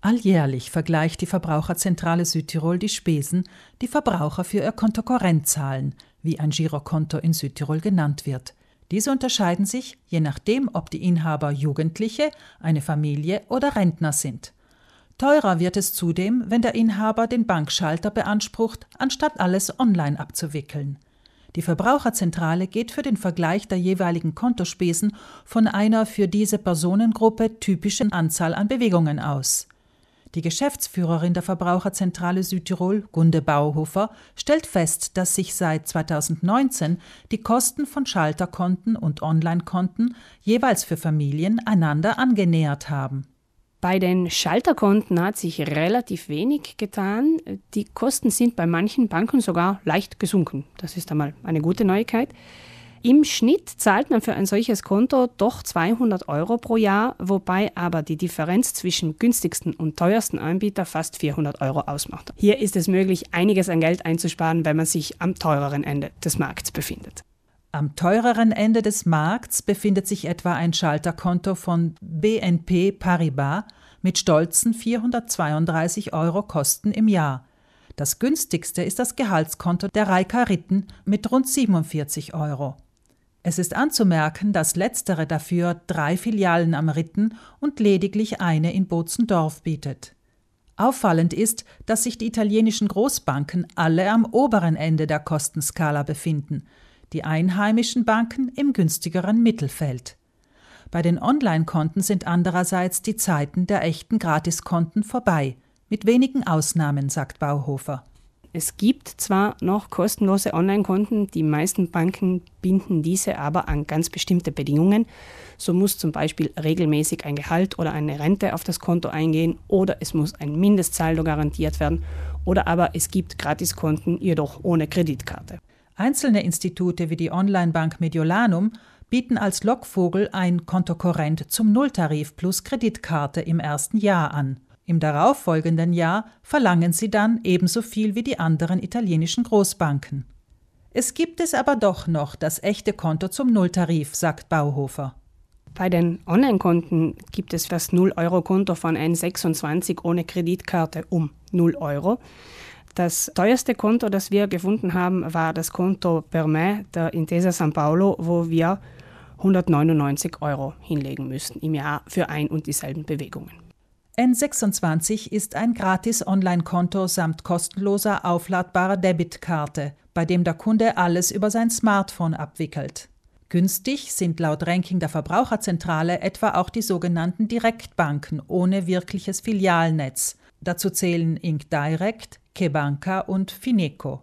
Alljährlich vergleicht die Verbraucherzentrale Südtirol die Spesen, die Verbraucher für ihr Konto Korrent zahlen, wie ein Girokonto in Südtirol genannt wird. Diese unterscheiden sich, je nachdem, ob die Inhaber Jugendliche, eine Familie oder Rentner sind. Teurer wird es zudem, wenn der Inhaber den Bankschalter beansprucht, anstatt alles online abzuwickeln. Die Verbraucherzentrale geht für den Vergleich der jeweiligen Kontospesen von einer für diese Personengruppe typischen Anzahl an Bewegungen aus. Die Geschäftsführerin der Verbraucherzentrale Südtirol, Gunde Bauhofer, stellt fest, dass sich seit 2019 die Kosten von Schalterkonten und Onlinekonten jeweils für Familien einander angenähert haben. Bei den Schalterkonten hat sich relativ wenig getan. Die Kosten sind bei manchen Banken sogar leicht gesunken. Das ist einmal eine gute Neuigkeit. Im Schnitt zahlt man für ein solches Konto doch 200 Euro pro Jahr, wobei aber die Differenz zwischen günstigsten und teuersten Anbieter fast 400 Euro ausmacht. Hier ist es möglich, einiges an Geld einzusparen, wenn man sich am teureren Ende des Markts befindet. Am teureren Ende des Markts befindet sich etwa ein Schalterkonto von BNP Paribas mit stolzen 432 Euro Kosten im Jahr. Das günstigste ist das Gehaltskonto der Reika Ritten mit rund 47 Euro. Es ist anzumerken, dass letztere dafür drei Filialen am Ritten und lediglich eine in Bozendorf bietet. Auffallend ist, dass sich die italienischen Großbanken alle am oberen Ende der Kostenskala befinden, die einheimischen Banken im günstigeren Mittelfeld. Bei den Online-Konten sind andererseits die Zeiten der echten Gratiskonten vorbei, mit wenigen Ausnahmen, sagt Bauhofer. Es gibt zwar noch kostenlose Online-Konten, die meisten Banken binden diese aber an ganz bestimmte Bedingungen. So muss zum Beispiel regelmäßig ein Gehalt oder eine Rente auf das Konto eingehen oder es muss ein Mindestsaldo garantiert werden oder aber es gibt Gratiskonten jedoch ohne Kreditkarte. Einzelne Institute wie die Online-Bank Mediolanum bieten als Lockvogel ein Kontokorrent zum Nulltarif plus Kreditkarte im ersten Jahr an. Im darauffolgenden Jahr verlangen sie dann ebenso viel wie die anderen italienischen Großbanken. Es gibt es aber doch noch das echte Konto zum Nulltarif, sagt Bauhofer. Bei den Online-Konten gibt es das 0-Euro-Konto von N26 ohne Kreditkarte um 0 Euro. Das teuerste Konto, das wir gefunden haben, war das Konto Perme der Intesa San Paolo, wo wir 199 Euro hinlegen müssten im Jahr für ein und dieselben Bewegungen. N26 ist ein gratis Online-Konto samt kostenloser aufladbarer Debitkarte, bei dem der Kunde alles über sein Smartphone abwickelt. Günstig sind laut Ranking der Verbraucherzentrale etwa auch die sogenannten Direktbanken ohne wirkliches Filialnetz. Dazu zählen Inc. Direct, Kebanka und Fineco.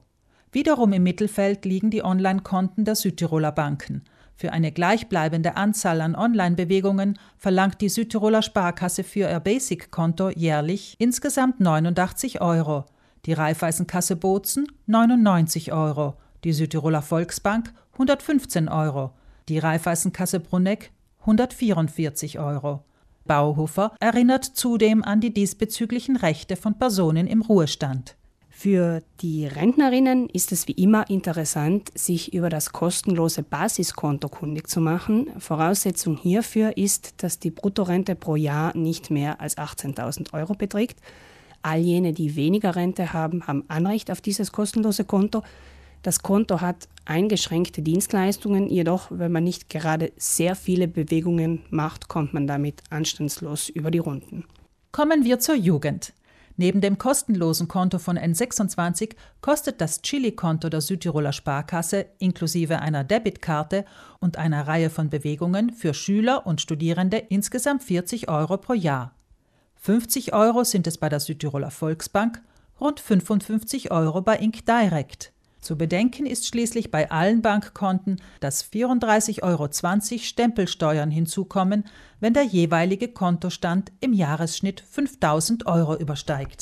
Wiederum im Mittelfeld liegen die Online-Konten der Südtiroler Banken – für eine gleichbleibende Anzahl an Online-Bewegungen verlangt die Südtiroler Sparkasse für ihr Basic-Konto jährlich insgesamt 89 Euro, die Raiffeisenkasse Bozen 99 Euro, die Südtiroler Volksbank 115 Euro, die Raiffeisenkasse Bruneck 144 Euro. Bauhofer erinnert zudem an die diesbezüglichen Rechte von Personen im Ruhestand. Für die Rentnerinnen ist es wie immer interessant, sich über das kostenlose Basiskonto kundig zu machen. Voraussetzung hierfür ist, dass die Bruttorente pro Jahr nicht mehr als 18.000 Euro beträgt. All jene, die weniger Rente haben, haben Anrecht auf dieses kostenlose Konto. Das Konto hat eingeschränkte Dienstleistungen, jedoch, wenn man nicht gerade sehr viele Bewegungen macht, kommt man damit anstandslos über die Runden. Kommen wir zur Jugend. Neben dem kostenlosen Konto von N26 kostet das Chili-Konto der Südtiroler Sparkasse inklusive einer Debitkarte und einer Reihe von Bewegungen für Schüler und Studierende insgesamt 40 Euro pro Jahr. 50 Euro sind es bei der Südtiroler Volksbank, rund 55 Euro bei Inc. Direct. Zu bedenken ist schließlich bei allen Bankkonten, dass 34,20 Euro Stempelsteuern hinzukommen, wenn der jeweilige Kontostand im Jahresschnitt 5000 Euro übersteigt